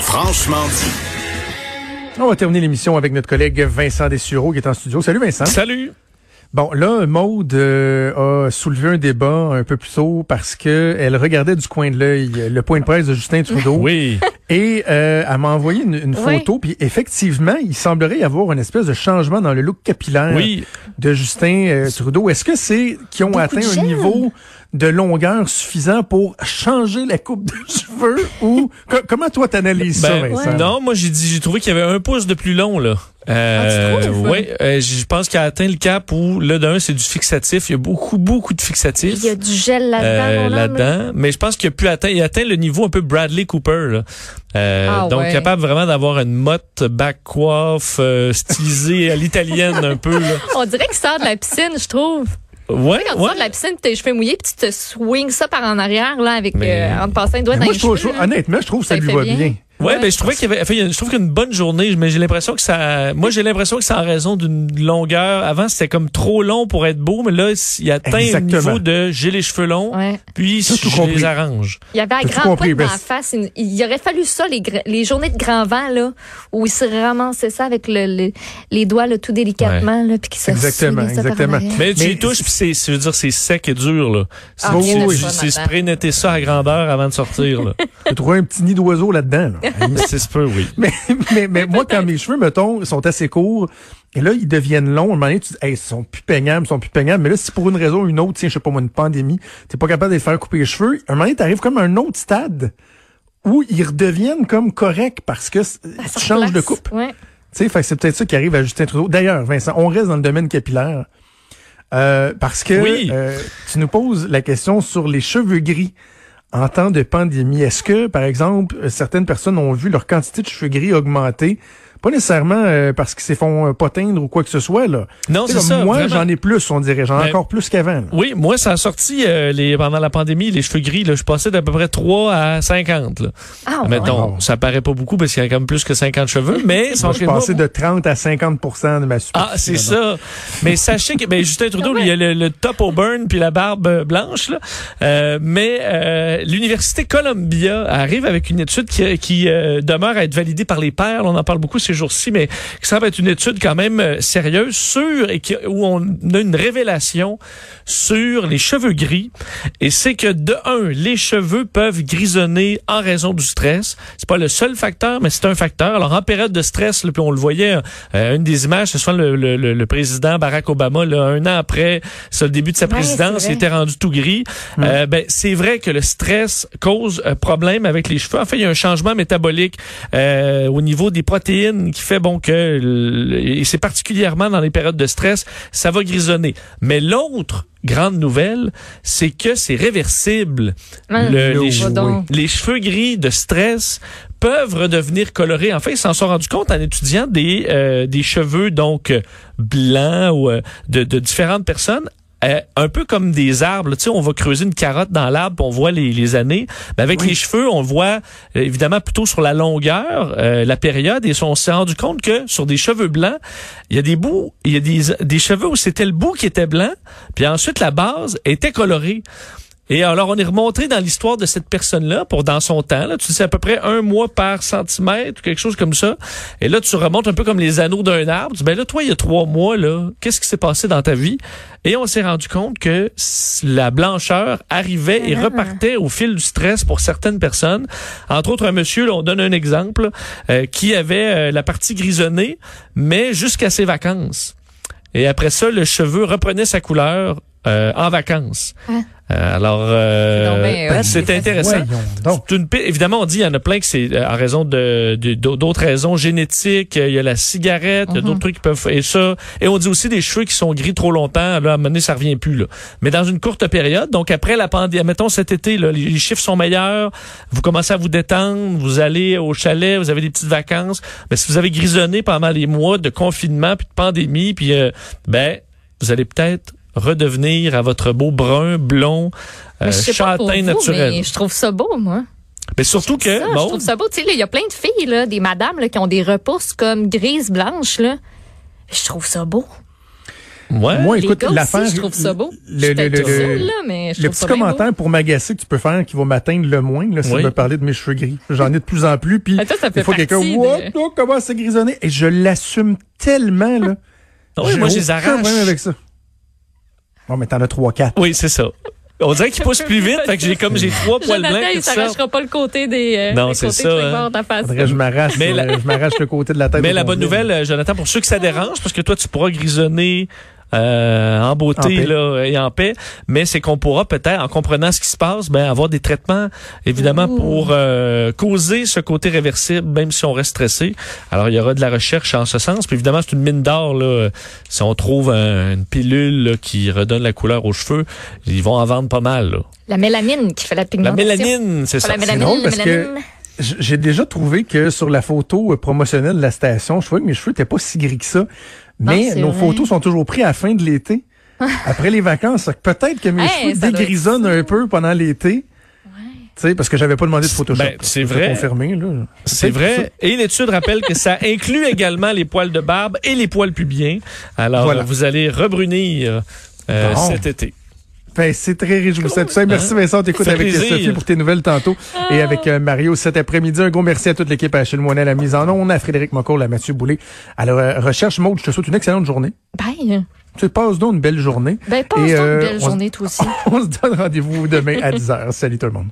Franchement dit. On va terminer l'émission avec notre collègue Vincent Dessureau qui est en studio. Salut Vincent. Salut. Bon, là, Maude euh, a soulevé un débat un peu plus tôt parce que elle regardait du coin de l'œil le point de presse de Justin Trudeau. Oui. Et euh, elle m'a envoyé une, une Oui. photo, puis effectivement, il semblerait y avoir une espèce de changement dans le look capillaire Oui. de Justin euh, Trudeau. Est-ce que c'est qui ont Beaucoup atteint un niveau de longueur suffisant pour changer la coupe de cheveux ou co- comment toi t'analyses ça, Ben, Vincent? non, moi j'ai dit j'ai trouvé qu'il y avait un pouce de plus long là. Euh, Ah, tu trouves? ouais, euh, je pense qu'il a atteint le cap où là d'un c'est du fixatif, il y a beaucoup beaucoup de fixatifs. Il y a du gel là-dedans. euh, là-dedans, mais je pense qu'il a pu atteindre, il a atteint le niveau un peu Bradley Cooper. Là. Euh, Ah, donc ouais. capable vraiment d'avoir une motte back coiffe euh, stylisée à l'italienne un peu. Là. On dirait qu'il sort de la piscine, je trouve. Ouais, Quand tu ouais. sors de la piscine, tes cheveux mouillés, puis tu te swings ça par en arrière, là, avec, euh, en te passant une doigt Mais dans moi, les je trouve, cheveux, honnêtement, je trouve que ça, Ça lui va bien. bien. Ouais, Ouais. ben je trouvais qu'il y avait, enfin, je trouve qu'une bonne journée, mais j'ai l'impression que ça, moi j'ai l'impression que c'est en raison d'une longueur. Avant c'était comme trop long pour être beau, mais là il atteint Exactement. un niveau de j'ai les cheveux longs, Ouais. puis je compris. les arrange. Il y avait tout grand pote dans la face. Il, il aurait fallu ça, les, les journées de grand vent, là, où il se ramassait ça avec le, le- les doigts, là, tout délicatement, là, puis qu'il se Exactement, exactement. arrière. Mais, tu Mais y touches, puis c'est, je veux dire, c'est sec et dur là. C'est, Ah, c'est- c'est là-dedans. spray netter ça à grandeur avant de sortir là. J'ai trouvé un petit nid d'oiseau là-dedans. là. C'est ce peu, oui. mais, mais, mais moi, quand mes cheveux, mettons, sont assez courts, et là, ils deviennent longs, à un moment donné, tu dis, hey, ils sont plus peignables, ils sont plus peignables. Mais là, si pour une raison ou une autre, tiens, je sais pas moi, une pandémie, t'es pas capable de les faire couper les cheveux, à un moment donné, t'arrives comme à un autre stade où ils redeviennent comme corrects parce que tu changes de coupe. Ouais. Tu sais, fait que c'est peut-être ça qui arrive à Justin Trudeau. D'ailleurs, Vincent, on reste dans le domaine capillaire. Euh, parce que Oui. euh, tu nous poses la question sur les cheveux gris en temps de pandémie. Est-ce que, par exemple, certaines personnes ont vu leur quantité de cheveux gris augmenter? Pas nécessairement euh, parce qu'ils se font euh, pas teindre ou quoi que ce soit. Là. Non, c'est ça. Moi, j'en ai plus, on dirait. J'en ai Mais- encore plus qu'avant. Oui, moi, ça a sorti euh, les, pendant la pandémie, les cheveux gris. Là, je passais d'à peu près 3 à 50. Là. Ah, ouais. Mettons, ouais. ça paraît pas beaucoup parce qu'il y a quand même plus que 50 cheveux, mais Moi, je passais de 30 à 50 de ma superficie. Ah, c'est ça. Mais sachez que ben, Justin Trudeau, lui, il y a le, le top au burn puis la barbe euh, blanche. Là. Euh, mais euh, l'Université Columbia arrive avec une étude qui, qui euh, demeure à être validée par les pairs. On en parle beaucoup ces jours-ci, mais qui semble être une étude quand même euh, sérieuse sur et qui, où on a une révélation sur les cheveux gris. Et c'est que de un, les cheveux peuvent grisonner en raison du stress. C'est pas le seul facteur, mais c'est un facteur. Alors en période de stress, là, puis on le voyait, euh, une des images, ce soit le, le, le- le président Barack Obama, là, un an après, c'est le début de sa Ouais, présidence, il était rendu tout gris. Euh, ben c'est vrai que le stress cause euh, problème avec les cheveux. En fait, il y a un changement métabolique au niveau des protéines qui fait bon que et c'est particulièrement dans les périodes de stress, ça va grisonner. Mais l'autre grande nouvelle, c'est que c'est réversible. Le- No les, cheveux gris de stress peuvent redevenir colorés. En fait, ils s'en sont rendus compte en étudiant des, euh, des cheveux donc euh, blancs ou euh, de, de différentes personnes. Euh, un peu comme des arbres, tu sais, on va creuser une carotte dans l'arbre, on voit les, les années. Mais avec Oui. les cheveux, on voit euh, évidemment plutôt sur la longueur, euh, la période, et on s'est rendu compte que sur des cheveux blancs, il y a des bouts, il y a des, des cheveux où c'était le bout qui était blanc, puis ensuite la base était colorée. Et alors, on est remonté dans l'histoire de cette personne-là pour dans son temps. Là, tu c'est à peu près un mois par centimètre ou quelque chose comme ça. Et là, tu remontes un peu comme les anneaux d'un arbre. Tu dis, ben là, toi, il y a trois mois, là, qu'est-ce qui s'est passé dans ta vie? Et on s'est rendu compte que la blancheur arrivait et Ah. repartait au fil du stress pour certaines personnes. Entre autres, un monsieur, là, on donne un exemple, euh, qui avait euh, la partie grisonnée, mais jusqu'à ses vacances. Et après ça, le cheveu reprenait sa couleur euh, en vacances. Ah. Euh, alors, euh, ben, hot, c'est intéressant. Voyons donc. C'est une évidemment, on dit il y en a plein que c'est euh, en raison de de- d'autres raisons génétiques. Il y a la cigarette, il y a Mhm. d'autres trucs qui peuvent et ça. Et on dit aussi des cheveux qui sont gris trop longtemps. Là, à un moment donné, ça revient plus. Là. Mais dans une courte période, donc après la pandémie, mettons cet été, là, les les chiffres sont meilleurs. Vous commencez à vous détendre, vous allez au chalet, vous avez des petites vacances. Ben, si vous avez grisonné pendant les mois de confinement puis de pandémie, puis euh, ben vous allez peut-être redevenir à votre beau brun, blond, euh, châtain vous, naturel. mais je trouve ça beau, moi. Mais surtout que, Ça, je bon, trouve ça beau. Tu sais, il y a plein de filles, là, des madames là, qui ont des repousses comme grises, blanches. Là. Je trouve ça beau. Ouais. Moi, écoute, l'affaire. je trouve ça beau. Le, Je suis le, le, seule, là, mais je le ça petit commentaire pour m'agacer que tu peux faire qui va m'atteindre le moins, là, c'est Oui. de me parler de mes cheveux gris. J'en ai de plus en plus, puis Ah, fait fois quelqu'un, de- what, oh, comment c'est grisonné? Et je l'assume tellement, là. Ah oui, moi, je les arrache. avec ça. Bon, mais t'en as trois, quatre. Oui, c'est ça. On dirait qu'il pousse plus vite, fait que j'ai comme j'ai trois poils Jonathan, blancs il s'arrachera pas le côté des. euh, Non, des c'est ça, de hein. bord de la face. Faudrait que je m'arrache, Mais la- je m'arrache le côté de la tête. Mais la bonne nouvelle, euh, Jonathan, pour ceux que ça dérange, parce que toi, tu pourras grisonner euh, en beauté là, et en paix, mais c'est qu'on pourra peut-être, en comprenant ce qui se passe, ben, avoir des traitements, évidemment, Ouh. pour euh, causer ce côté réversible, même si on reste stressé. Alors, il y aura de la recherche en ce sens. Puis évidemment, c'est une mine d'or. Là, si on trouve un- une pilule là, qui redonne la couleur aux cheveux, ils vont en vendre pas mal. là. La mélamine qui fait la La pigmentation. mélanine, c'est ça. la mélamine, drôle la parce que- J'ai déjà trouvé que sur la photo euh, promotionnelle de la station, je trouvais que mes cheveux n'étaient pas si gris que ça. Mais nos vrai. photos sont toujours prises à la fin de l'été. après les vacances. Peut-être que mes Hey, cheveux dégrisonnent un peu pendant l'été. Tu sais, parce que j'avais pas demandé de Photoshop. Ben, c'est vrai. confirmer, là. C'est vrai. Et l'étude rappelle que ça inclut également les poils de barbe et les poils pubiens. Alors, Voilà. vous allez rebrunir euh, cet été. Ben, c'est très réjouissant. Tout ça. Merci Hein? Vincent, t'écoutes Fait avec plaisir. Sophie pour tes nouvelles tantôt et avec euh, Mario cet après-midi. Un gros merci à toute l'équipe, à Achille Moinet à la mise en onde, à Frédéric Mocourt, à Mathieu Boulet. Alors, euh, recherche Maud, je te souhaite une excellente journée. Bye. Tu passes donc une belle journée. Ben, passe Et, donc euh, une belle on- journée, toi aussi. On se donne rendez-vous demain à 10h. Salut tout le monde.